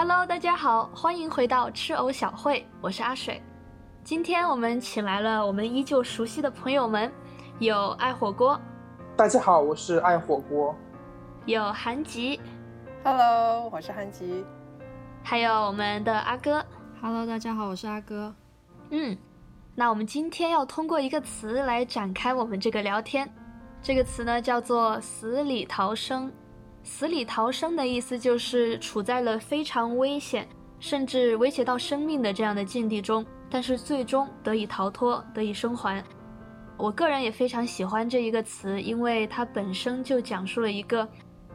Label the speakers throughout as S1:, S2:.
S1: Hello，大家好，欢迎回到吃藕小会，我是阿水。今天我们请来了我们依旧熟悉的朋友们，有爱火锅，
S2: 大家好，我是爱火锅，
S1: 有韩吉
S3: ，Hello，我是韩吉，
S1: 还有我们的阿哥
S4: ，Hello，大家好，我是阿哥。
S1: 嗯，那我们今天要通过一个词来展开我们这个聊天，这个词呢叫做死里逃生。死里逃生的意思就是处在了非常危险，甚至威胁到生命的这样的境地中，但是最终得以逃脱，得以生还。我个人也非常喜欢这一个词，因为它本身就讲述了一个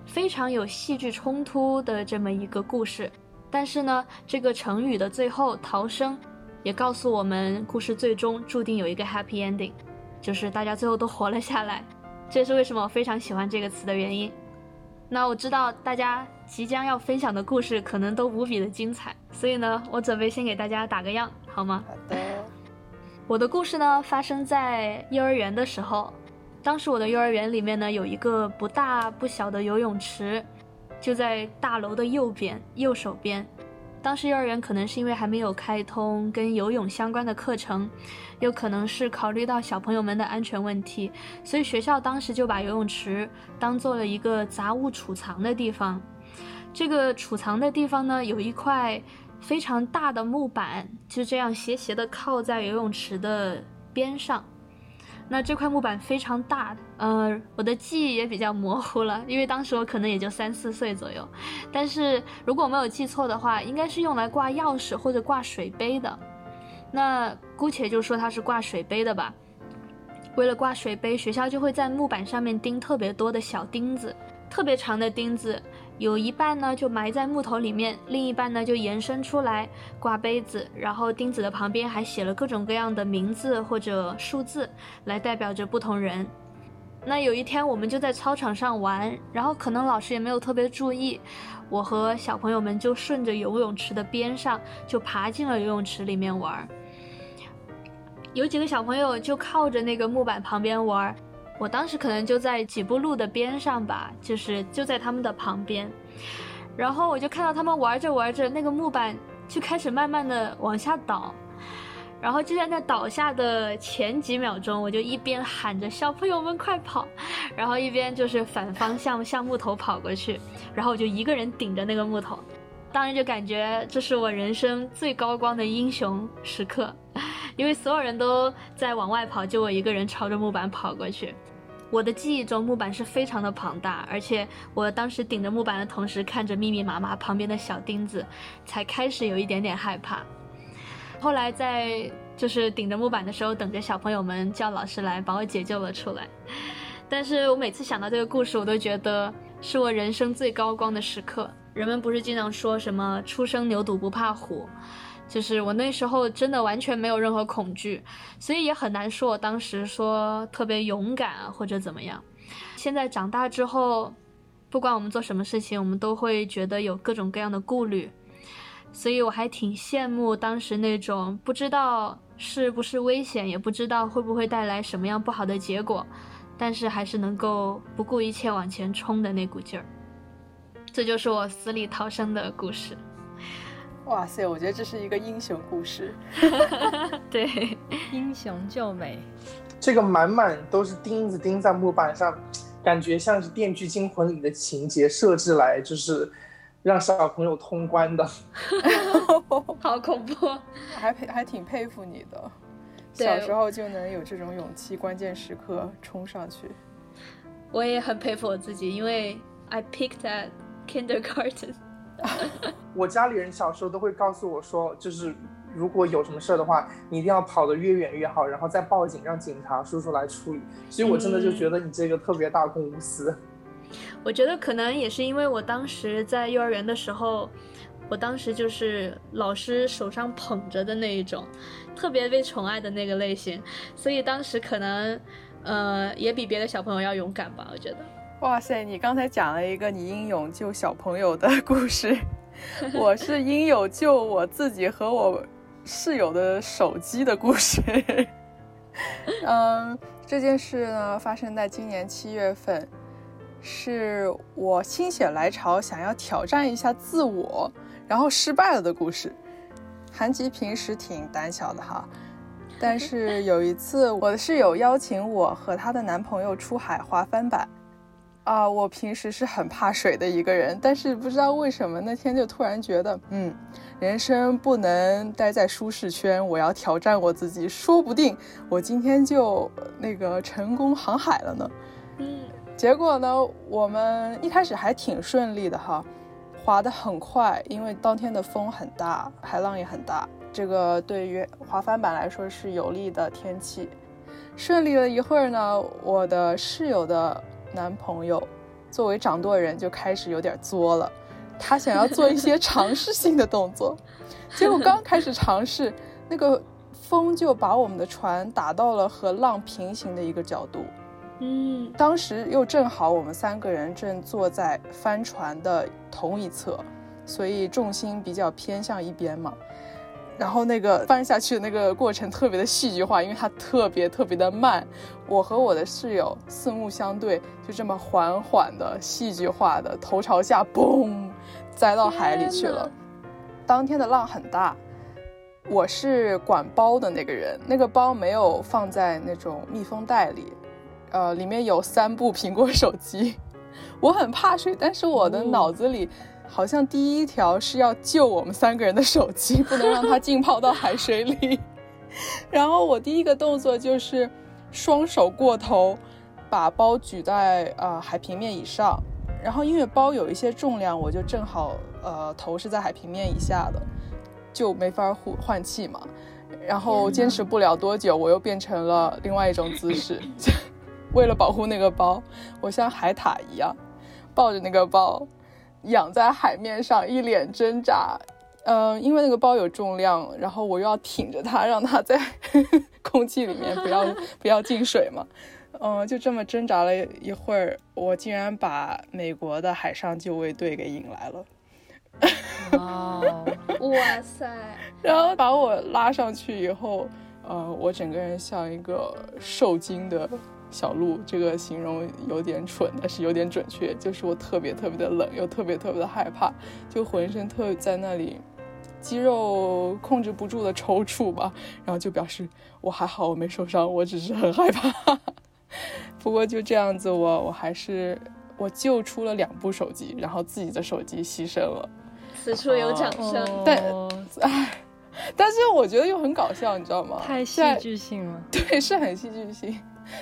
S1: 非常有戏剧冲突的这么一个故事。但是呢，这个成语的最后逃生，也告诉我们故事最终注定有一个 happy ending，就是大家最后都活了下来。这也是为什么我非常喜欢这个词的原因。那我知道大家即将要分享的故事可能都无比的精彩，所以呢，我准备先给大家打个样，好吗？
S3: 好的。
S1: 我的故事呢，发生在幼儿园的时候，当时我的幼儿园里面呢，有一个不大不小的游泳池，就在大楼的右边右手边。当时幼儿园可能是因为还没有开通跟游泳相关的课程，有可能是考虑到小朋友们的安全问题，所以学校当时就把游泳池当做了一个杂物储藏的地方。这个储藏的地方呢，有一块非常大的木板，就这样斜斜的靠在游泳池的边上。那这块木板非常大，呃，我的记忆也比较模糊了，因为当时我可能也就三四岁左右。但是如果我没有记错的话，应该是用来挂钥匙或者挂水杯的。那姑且就说它是挂水杯的吧。为了挂水杯，学校就会在木板上面钉特别多的小钉子，特别长的钉子。有一半呢就埋在木头里面，另一半呢就延伸出来挂杯子，然后钉子的旁边还写了各种各样的名字或者数字，来代表着不同人。那有一天我们就在操场上玩，然后可能老师也没有特别注意，我和小朋友们就顺着游泳池的边上就爬进了游泳池里面玩。有几个小朋友就靠着那个木板旁边玩。我当时可能就在几步路的边上吧，就是就在他们的旁边，然后我就看到他们玩着玩着，那个木板就开始慢慢的往下倒，然后就在那倒下的前几秒钟，我就一边喊着小朋友们快跑，然后一边就是反方向向木头跑过去，然后我就一个人顶着那个木头，当时就感觉这是我人生最高光的英雄时刻。因为所有人都在往外跑，就我一个人朝着木板跑过去。我的记忆中，木板是非常的庞大，而且我当时顶着木板的同时，看着密密麻麻旁边的小钉子，才开始有一点点害怕。后来在就是顶着木板的时候，等着小朋友们叫老师来把我解救了出来。但是我每次想到这个故事，我都觉得是我人生最高光的时刻。人们不是经常说什么“初生牛犊不怕虎”。就是我那时候真的完全没有任何恐惧，所以也很难说我当时说特别勇敢或者怎么样。现在长大之后，不管我们做什么事情，我们都会觉得有各种各样的顾虑，所以我还挺羡慕当时那种不知道是不是危险，也不知道会不会带来什么样不好的结果，但是还是能够不顾一切往前冲的那股劲儿。这就是我死里逃生的故事。
S3: 哇塞，我觉得这是一个英雄故事。
S1: 对，
S4: 英雄救美。
S2: 这个满满都是钉子钉在木板上，感觉像是《电锯惊魂》里的情节设置来，就是让小朋友通关的。
S1: 好恐怖，
S3: 还佩还挺佩服你的，小时候就能有这种勇气，关键时刻冲上去。
S1: 我也很佩服我自己，因为 I picked at kindergarten。
S2: 我家里人小时候都会告诉我说，就是如果有什么事儿的话，你一定要跑得越远越好，然后再报警，让警察叔叔来处理。所以，我真的就觉得你这个特别大公无私。
S1: 我觉得可能也是因为我当时在幼儿园的时候，我当时就是老师手上捧着的那一种，特别被宠爱的那个类型，所以当时可能，呃，也比别的小朋友要勇敢吧，我觉得。
S3: 哇塞，你刚才讲了一个你英勇救小朋友的 故事，我是英勇救我自己和我室友的手机的故事。嗯，这件事呢发生在今年七月份，是我心血来潮想要挑战一下自我，然后失败了的故事。韩吉平时挺胆小的哈，但是有一次我的室友邀请我和她的男朋友出海滑帆板。啊，我平时是很怕水的一个人，但是不知道为什么那天就突然觉得，嗯，人生不能待在舒适圈，我要挑战我自己，说不定我今天就那个成功航海了呢。嗯，结果呢，我们一开始还挺顺利的哈，滑得很快，因为当天的风很大，海浪也很大，这个对于滑帆板来说是有利的天气。顺利了一会儿呢，我的室友的。男朋友作为掌舵人就开始有点作了，他想要做一些尝试性的动作，结果刚开始尝试，那个风就把我们的船打到了和浪平行的一个角度。嗯，当时又正好我们三个人正坐在帆船的同一侧，所以重心比较偏向一边嘛。然后那个翻下去的那个过程特别的戏剧化，因为它特别特别的慢。我和我的室友四目相对，就这么缓缓的戏剧化的头朝下，嘣，栽到海里去了。当天的浪很大，我是管包的那个人，那个包没有放在那种密封袋里，呃，里面有三部苹果手机。我很怕水，但是我的脑子里。好像第一条是要救我们三个人的手机，不能让它浸泡到海水里。然后我第一个动作就是双手过头，把包举在呃海平面以上。然后因为包有一些重量，我就正好呃头是在海平面以下的，就没法换换气嘛。然后坚持不了多久，我又变成了另外一种姿势。为了保护那个包，我像海獭一样抱着那个包。仰在海面上，一脸挣扎。嗯，因为那个包有重量，然后我又要挺着它，让它在 空气里面不要不要进水嘛。嗯，就这么挣扎了一会儿，我竟然把美国的海上救卫队给引来了。
S1: 哦，哇塞！
S3: 然后把我拉上去以后，呃，我整个人像一个受惊的。小鹿这个形容有点蠢，但是有点准确，就是我特别特别的冷，又特别特别的害怕，就浑身特在那里，肌肉控制不住的抽搐吧，然后就表示我还好，我没受伤，我只是很害怕。不过就这样子，我我还是我救出了两部手机，然后自己的手机牺牲了。
S1: 此处有掌声。
S3: 但唉，但是我觉得又很搞笑，你知道吗？
S4: 太戏剧性了。
S3: 对，是很戏剧性。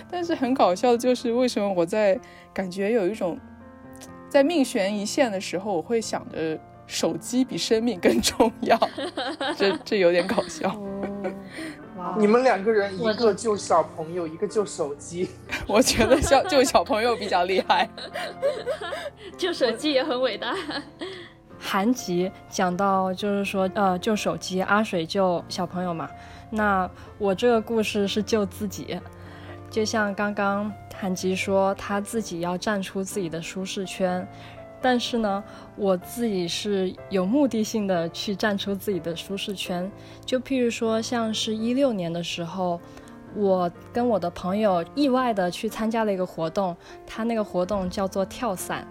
S3: 但是很搞笑的就是，为什么我在感觉有一种在命悬一线的时候，我会想着手机比生命更重要，这这有点搞笑。
S2: 你们两个人，一个救小朋友，一个救手机，
S3: 我觉得小救小朋友比较厉害，
S1: 救手机也很伟大。
S4: 韩吉讲到就是说，呃，救手机，阿水救小朋友嘛，那我这个故事是救自己。就像刚刚韩吉说，他自己要站出自己的舒适圈，但是呢，我自己是有目的性的去站出自己的舒适圈。就譬如说，像是一六年的时候，我跟我的朋友意外的去参加了一个活动，他那个活动叫做跳伞，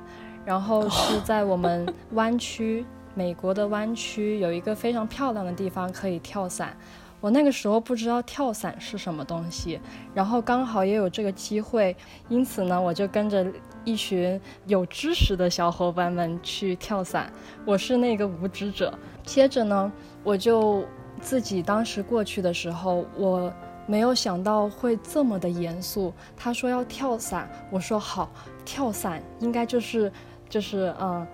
S4: 然后是在我们湾区，美国的湾区有一个非常漂亮的地方可以跳伞。我那个时候不知道跳伞是什么东西，然后刚好也有这个机会，因此呢，我就跟着一群有知识的小伙伴们去跳伞。我是那个无知者。接着呢，我就自己当时过去的时候，我没有想到会这么的严肃。他说要跳伞，我说好，跳伞应该就是就是嗯。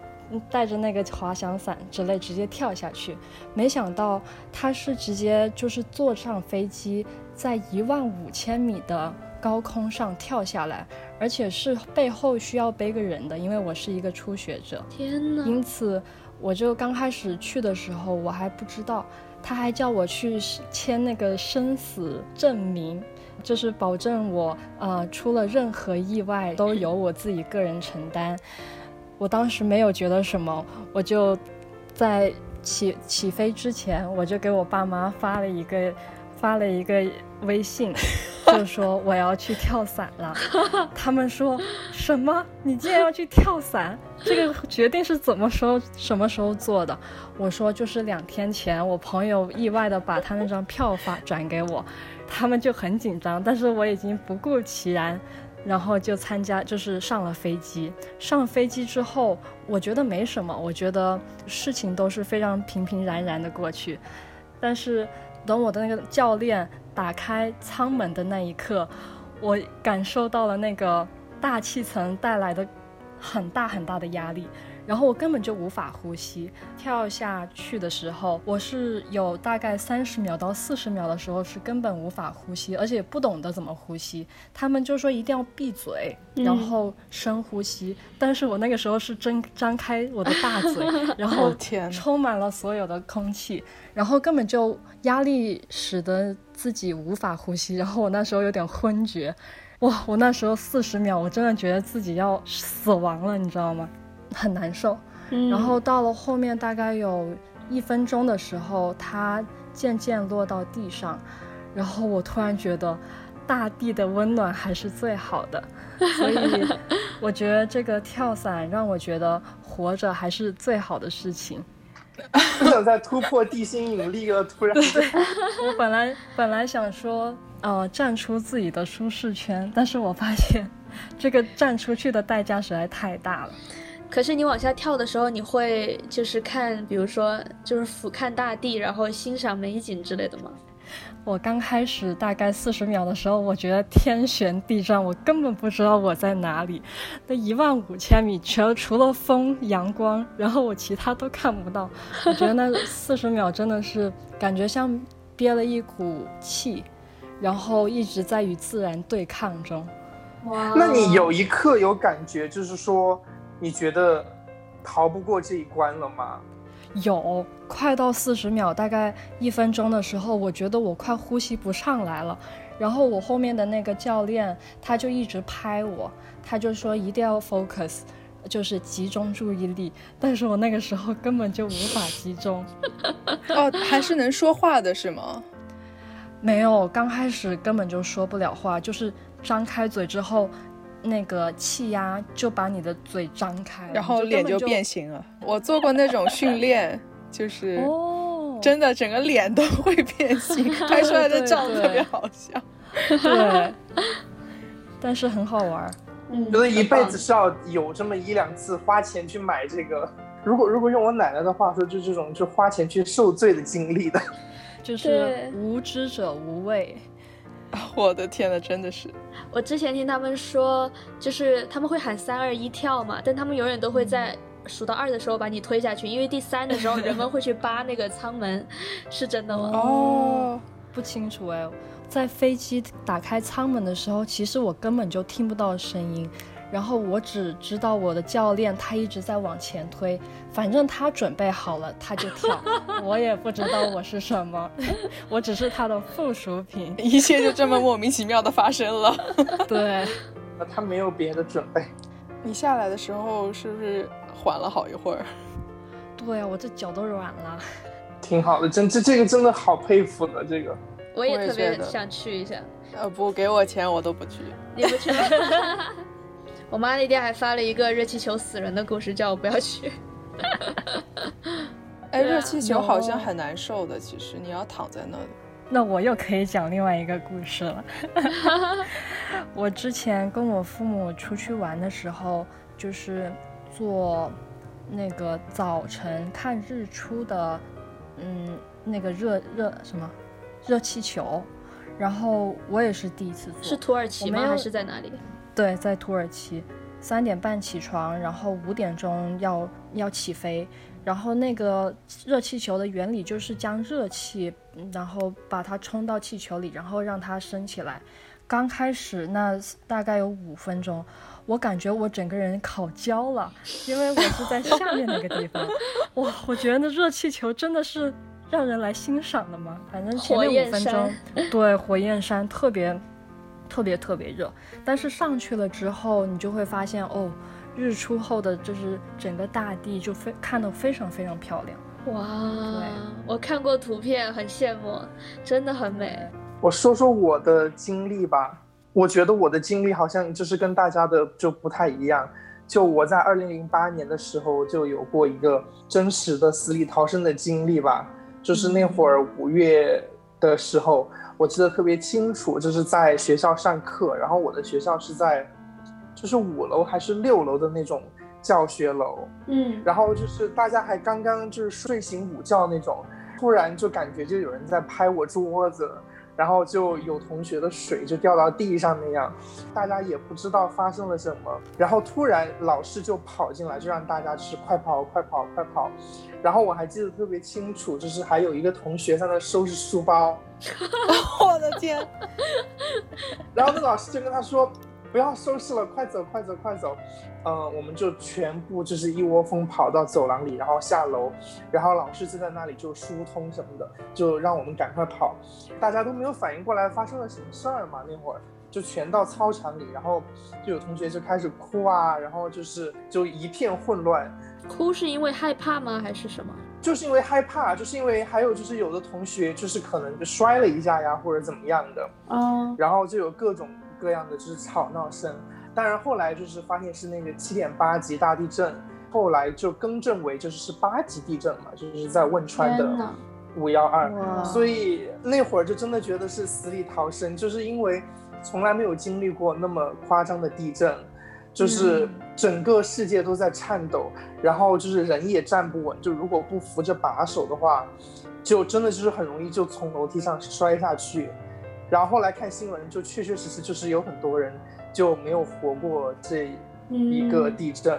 S4: 带着那个滑翔伞之类直接跳下去，没想到他是直接就是坐上飞机，在一万五千米的高空上跳下来，而且是背后需要背个人的，因为我是一个初学者。
S1: 天哪！
S4: 因此，我就刚开始去的时候我还不知道，他还叫我去签那个生死证明，就是保证我呃出了任何意外都由我自己个人承担。我当时没有觉得什么，我就在起起飞之前，我就给我爸妈发了一个发了一个微信，就说我要去跳伞了。他们说什么？你竟然要去跳伞？这个决定是怎么时候、什么时候做的？我说就是两天前，我朋友意外的把他那张票发转给我，他们就很紧张，但是我已经不顾其然。然后就参加，就是上了飞机。上飞机之后，我觉得没什么，我觉得事情都是非常平平然然的过去。但是等我的那个教练打开舱门的那一刻，我感受到了那个大气层带来的很大很大的压力。然后我根本就无法呼吸，跳下去的时候，我是有大概三十秒到四十秒的时候是根本无法呼吸，而且不懂得怎么呼吸。他们就说一定要闭嘴，然后深呼吸。但是我那个时候是睁张开我的大嘴，然后
S3: 天，
S4: 充满了所有的空气，然后根本就压力使得自己无法呼吸。然后我那时候有点昏厥，哇！我那时候四十秒，我真的觉得自己要死亡了，你知道吗？很难受，然后到了后面大概有一分钟的时候，它渐渐落到地上，然后我突然觉得大地的温暖还是最好的，所以我觉得这个跳伞让我觉得活着还是最好的事情。
S2: 不想再突破地心引力了，突然。
S4: 对我本来本来想说，呃，站出自己的舒适圈，但是我发现这个站出去的代价实在太大了。
S1: 可是你往下跳的时候，你会就是看，比如说就是俯瞰大地，然后欣赏美景之类的吗？
S4: 我刚开始大概四十秒的时候，我觉得天旋地转，我根本不知道我在哪里。那一万五千米，全除了风、阳光，然后我其他都看不到。我觉得那 四十秒真的是感觉像憋了一股气，然后一直在与自然对抗中。
S1: 哇！
S2: 那你有一刻有感觉，就是说。你觉得逃不过这一关了吗？
S4: 有，快到四十秒，大概一分钟的时候，我觉得我快呼吸不上来了。然后我后面的那个教练他就一直拍我，他就说一定要 focus，就是集中注意力。但是我那个时候根本就无法集中。
S3: 哦，还是能说话的是吗？
S4: 没有，刚开始根本就说不了话，就是张开嘴之后。那个气压就把你的嘴张开，
S3: 然后脸
S4: 就
S3: 变形了。我做过那种训练，就是哦，真的整个脸都会变形，拍出来的照特别好笑。
S4: 对，但是很好玩。
S2: 嗯觉得一辈子是要有这么一两次花钱去买这个。如果如果用我奶奶的话说，就这种就花钱去受罪的经历的，
S4: 就是无知者无畏。
S3: 我的天呐，真的是！
S1: 我之前听他们说，就是他们会喊三二一跳嘛，但他们永远都会在数到二的时候把你推下去，因为第三的时候人们会去扒那个舱门，是真的吗？
S3: 哦，
S4: 不清楚哎，在飞机打开舱门的时候，其实我根本就听不到声音。然后我只知道我的教练他一直在往前推，反正他准备好了他就跳，我也不知道我是什么，我只是他的附属品，
S3: 一切就这么莫名其妙的发生了。
S4: 对，
S2: 他没有别的准备。
S3: 你下来的时候是不是缓了好一会儿？
S4: 对啊，我这脚都软了。
S2: 挺好的，真这这个真的好佩服的这个。
S1: 我也特别想去一下。
S3: 呃，不给我钱我都不去。
S1: 你不去？我妈那天还发了一个热气球死人的故事，叫我不要去。
S3: 哎，热气球好像很难受的，其实你要躺在那里。
S4: 那我又可以讲另外一个故事了。我之前跟我父母出去玩的时候，就是坐那个早晨看日出的，嗯，那个热热什么热气球，然后我也是第一次坐。
S1: 是土耳其吗？还是在哪里？
S4: 对，在土耳其，三点半起床，然后五点钟要要起飞，然后那个热气球的原理就是将热气，然后把它冲到气球里，然后让它升起来。刚开始那大概有五分钟，我感觉我整个人烤焦了，因为我是在下面那个地方。哇，我觉得那热气球真的是让人来欣赏的嘛？反正前面五分钟，对，火焰山特别。特别特别热，但是上去了之后，你就会发现哦，日出后的就是整个大地就非看得非常非常漂亮。
S1: 哇，我看过图片，很羡慕，真的很美。
S2: 我说说我的经历吧，我觉得我的经历好像就是跟大家的就不太一样。就我在二零零八年的时候就有过一个真实的死里逃生的经历吧，就是那会儿五月的时候，我记得特别清楚，就是在学校上课，然后我的学校是在就是五楼还是六楼的那种教学楼，
S1: 嗯，
S2: 然后就是大家还刚刚就是睡醒午觉那种，突然就感觉就有人在拍我桌子。然后就有同学的水就掉到地上那样，大家也不知道发生了什么。然后突然老师就跑进来，就让大家就是快跑快跑快跑。然后我还记得特别清楚，就是还有一个同学在那收拾书包。
S3: 我的天！
S2: 然后那老师就跟他说。不要收拾了，快走，快走，快走！嗯，我们就全部就是一窝蜂跑到走廊里，然后下楼，然后老师就在那里就疏通什么的，就让我们赶快跑。大家都没有反应过来发生了什么事儿嘛，那会儿就全到操场里，然后就有同学就开始哭啊，然后就是就一片混乱。
S1: 哭是因为害怕吗？还是什么？
S2: 就是因为害怕，就是因为还有就是有的同学就是可能就摔了一下呀，或者怎么样的。
S1: 嗯，
S2: 然后就有各种。各样的就是吵闹声，当然后来就是发现是那个七点八级大地震，后来就更正为就是是八级地震嘛，就是在汶川的五幺二，所以那会儿就真的觉得是死里逃生，就是因为从来没有经历过那么夸张的地震，就是整个世界都在颤抖，然后就是人也站不稳，就如果不扶着把手的话，就真的就是很容易就从楼梯上摔下去。然后后来看新闻，就确确实实就是有很多人就没有活过这一个地震，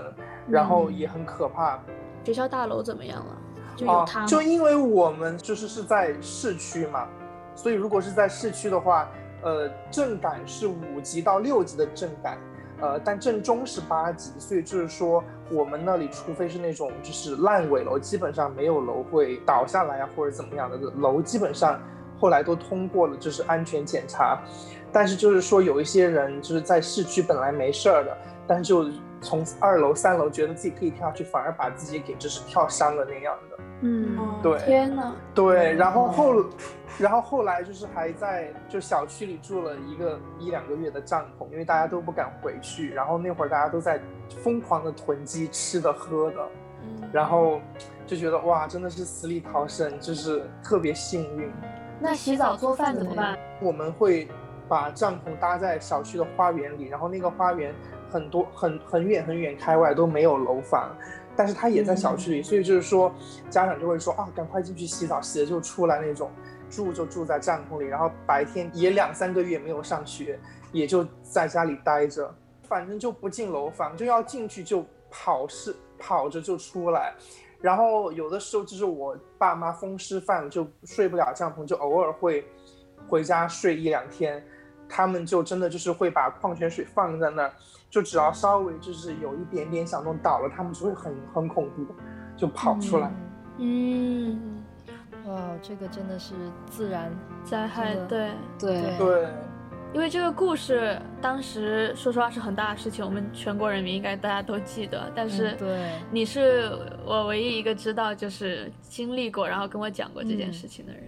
S2: 然后也很可怕。
S1: 学校大楼怎么样了？就有塌
S2: 就因为我们就是是在市区嘛，所以如果是在市区的话，呃，震感是五级到六级的震感，呃，但震中是八级，所以就是说我们那里除非是那种就是烂尾楼，基本上没有楼会倒下来啊或者怎么样的楼，基本上。后来都通过了，就是安全检查，但是就是说有一些人就是在市区本来没事儿的，但是就从二楼、三楼觉得自己可以跳下去，反而把自己给就是跳伤了那样的。
S1: 嗯，
S2: 对，
S1: 天呐，
S2: 对，然后后，然后后来就是还在就小区里住了一个一两个月的帐篷，因为大家都不敢回去，然后那会儿大家都在疯狂的囤积吃的喝的，然后就觉得哇，真的是死里逃生，就是特别幸运。
S1: 那洗澡做饭怎么办？
S2: 我们会把帐篷搭在小区的花园里，然后那个花园很多很很远很远开外都没有楼房，但是它也在小区里，所以就是说家长就会说啊，赶快进去洗澡，洗了就出来那种。住就住在帐篷里，然后白天也两三个月没有上学，也就在家里待着，反正就不进楼房，就要进去就跑是跑着就出来。然后有的时候就是我爸妈风湿犯就睡不了帐篷，就偶尔会回家睡一两天。他们就真的就是会把矿泉水放在那儿，就只要稍微就是有一点点响动倒了，他们就会很很恐怖，就跑出来。
S1: 嗯，
S4: 哇，这个真的是自然
S1: 灾害，对
S4: 对
S2: 对。
S1: 因为这个故事当时说实话是很大的事情，我们全国人民应该大家都记得。但是，
S4: 对，
S1: 你是我唯一一个知道就是经历过，然后跟我讲过这件事情的人。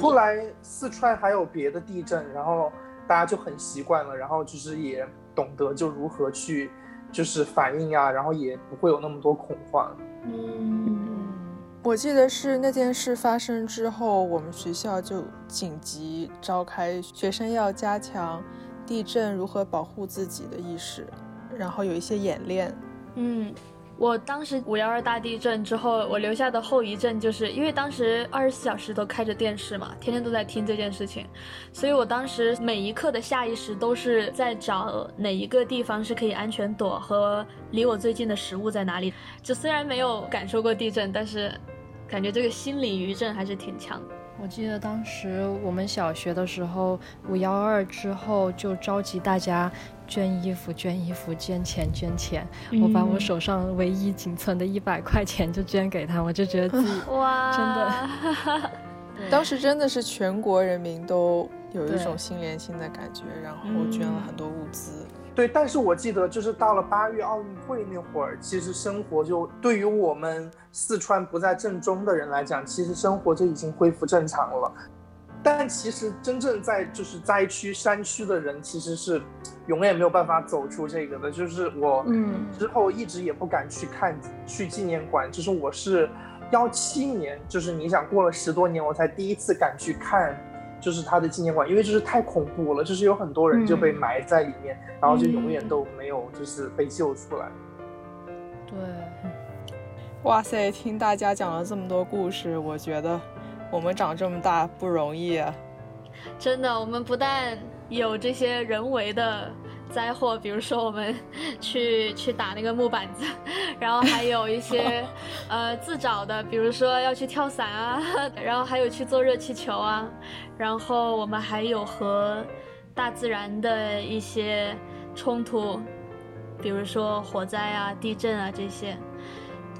S2: 后来四川还有别的地震，然后大家就很习惯了，然后就是也懂得就如何去就是反应啊，然后也不会有那么多恐慌。
S1: 嗯。
S3: 我记得是那件事发生之后，我们学校就紧急召开学生要加强地震如何保护自己的意识，然后有一些演练。
S1: 嗯，我当时五幺二大地震之后，我留下的后遗症就是因为当时二十四小时都开着电视嘛，天天都在听这件事情，所以我当时每一刻的下意识都是在找哪一个地方是可以安全躲和离我最近的食物在哪里。就虽然没有感受过地震，但是。感觉这个心理余震还是挺强。
S4: 我记得当时我们小学的时候，五幺二之后就召集大家捐衣服、捐衣服、捐钱、捐钱。我把我手上唯一仅存的一百块钱就捐给他，我就觉得自己
S1: 哇，
S4: 真的。
S3: 当时真的是全国人民都有一种心连心的感觉，然后捐了很多物资。
S2: 对，但是我记得就是到了八月奥运会那会儿，其实生活就对于我们四川不在正中的人来讲，其实生活就已经恢复正常了。但其实真正在就是灾区山区的人，其实是永远没有办法走出这个的。就是我
S1: 嗯
S2: 之后一直也不敢去看去纪念馆，就是我是幺七年，就是你想过了十多年，我才第一次敢去看，就是他的纪念馆，因为就是太恐怖了，就是有很多人就被
S1: 嗯
S2: 埋在里面，然后就永远
S1: 嗯
S2: 都没有就是被救出来。
S4: 对，
S3: 哇塞，听大家讲了这么多故事，我觉得我们长这么大不容易啊。
S1: 真的，我们不但有这些人为的灾祸，比如说我们 去去打那个木板子，然后还有一些 呃自找的，比如说要去跳伞啊，然后还有去做热气球啊，然后我们还有和大自然的一些冲突，比如说火灾啊、地震啊这些。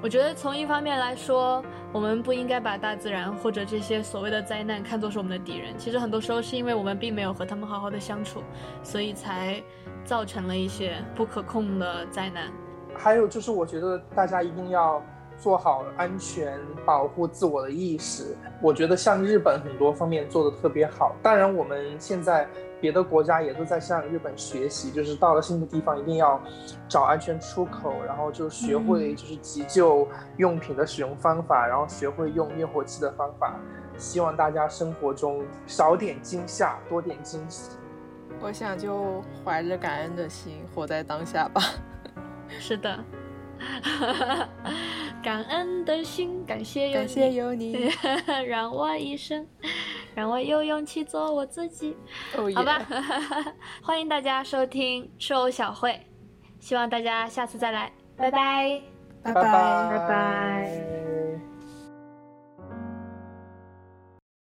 S1: 我觉得从一方面来说，我们不应该把大自然或者这些所谓的灾难看作是我们的敌人。其实很多时候是因为我们并没有和他们好好的相处，所以才造成了一些不可控的灾难。
S2: 还有就是，我觉得大家一定要做好安全保护自我的意识。我觉得像日本很多方面做的特别好，当然我们现在别的国家也都在向日本学习，就是到了新的地方一定要找安全出口，然后就学会就是急救用品的使用方法，然后学会用灭火器的方法。希望大家生活中少点惊吓，多点惊喜。
S3: 我想就怀着感恩的心活在当下吧。
S1: 是的，感恩的心，感谢有
S3: 感谢，有你。
S1: 让我一生，让我有勇气做我自己。
S3: 哦
S1: 好吧，欢迎大家收听吃藕小会，希望大家下次再来，拜拜。
S3: 拜
S2: 拜。
S1: 拜拜